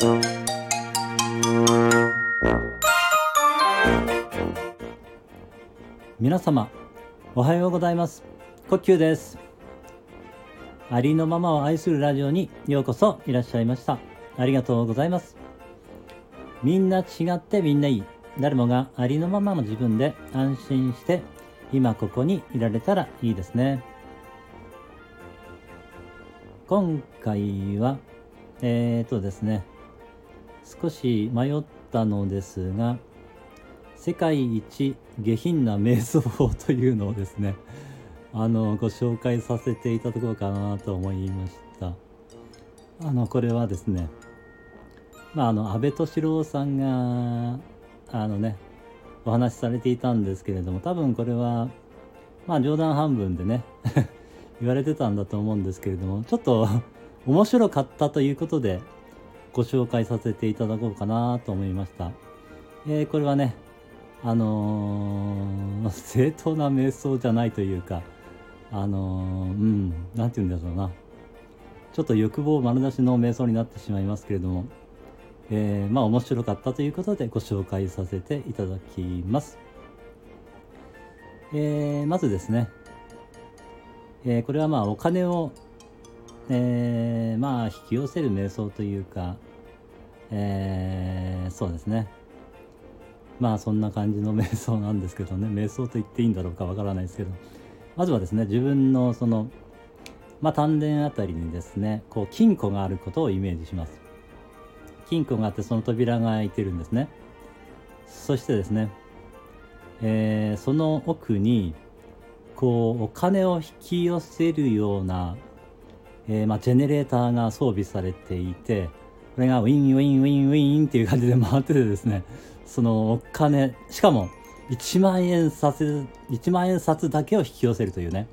皆様おはようございます。呼吸です。ありのままを愛するラジオにようこそいらっしゃいました。ありがとうございます。みんな違ってみんないい。誰もがありのままの自分で安心して今ここにいられたらいいですね。今回はえーとですね。少し迷ったのですが世界一下品な瞑想法というのをですね あのご紹介させていただこうかなと思いました。あのこれはですねまああの安倍敏郎さんがあのねお話しされていたんですけれども多分これはまあ冗談半分でね 言われてたんだと思うんですけれどもちょっと面白かったということでご紹介させていただこうかなと思いました、えー、これはねあのー、正当な瞑想じゃないというかあのー、うん何て言うんだろうなちょっと欲望丸出しの瞑想になってしまいますけれどもえー、まあ面白かったということでご紹介させていただきます。えー、まずですね、えー、これはまあお金を、え、まあ引き寄せる瞑想というか、えー、そうですね。まあそんな感じの瞑想なんですけどね、瞑想と言っていいんだろうかわからないですけど、まずはですね、自分のその、まあ丹田あたりにですね、こう金庫があることをイメージします。金庫があってその扉が開いてるんですねそしてですね、えー、その奥にこうお金を引き寄せるような、えー、まあ、ジェネレーターが装備されていてこれがウィンウィンウィンウィンっていう感じで回っててですねそのお金しかも1万円札1万円札だけを引き寄せるというね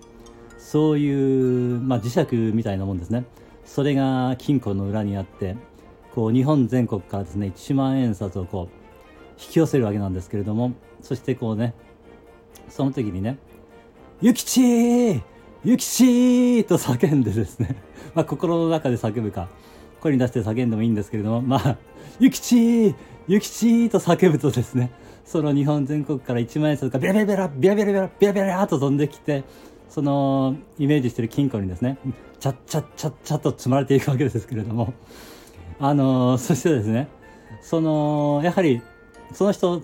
そういう、まあ、磁石みたいなもんですねそれが金庫の裏にあってこう日本全国からですね1万円札をこう引き寄せるわけなんですけれどもそしてこうねその時にね「ゆきちーゆきちー!」と叫んでですね ま心の中で叫ぶか声に出して叫んでもいいんですけれどもまあ「ゆきちーゆきちー!」と叫ぶとですねその日本全国から1万円札がビラビラビラビラビラビラビラビラビラと飛んできてそのイメージしてる金庫にですねチャッチャッチャッチャッと積まれていくわけですけれどもあのそしてですねそのやはりその人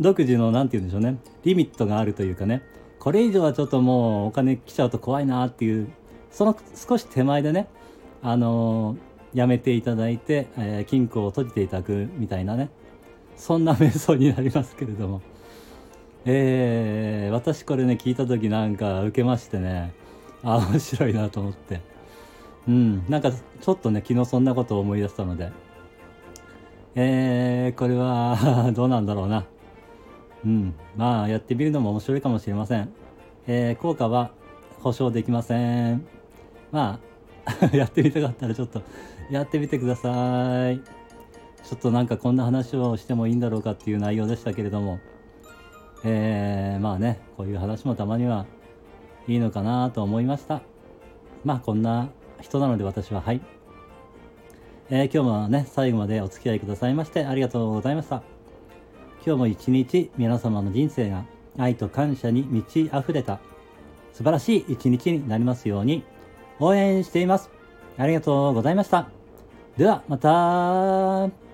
独自の何て言うんでしょうねリミットがあるというかねこれ以上はちょっともうお金来ちゃうと怖いなっていうその少し手前でねあのやめていただいて、えー、金庫を閉じていただくみたいなねそんな瞑想になりますけれどもえー、私これね聞いた時なんか受けましてねあ面白いなと思って。うん、なんかちょっとね、昨日そんなことを思い出したので、えー、これは どうなんだろうな。うん、まあ、やってみるのも面白いかもしれません。えー、効果は保証できません。まあ、やってみたかったらちょっとやってみてください。ちょっとなんかこんな話をしてもいいんだろうかっていう内容でしたけれども、えー、まあね、こういう話もたまにはいいのかなと思いました。まあこんな人なので私ははい。えー、今日もね、最後までお付き合いくださいましてありがとうございました。今日も一日皆様の人生が愛と感謝に満ち溢れた素晴らしい一日になりますように応援しています。ありがとうございました。ではまた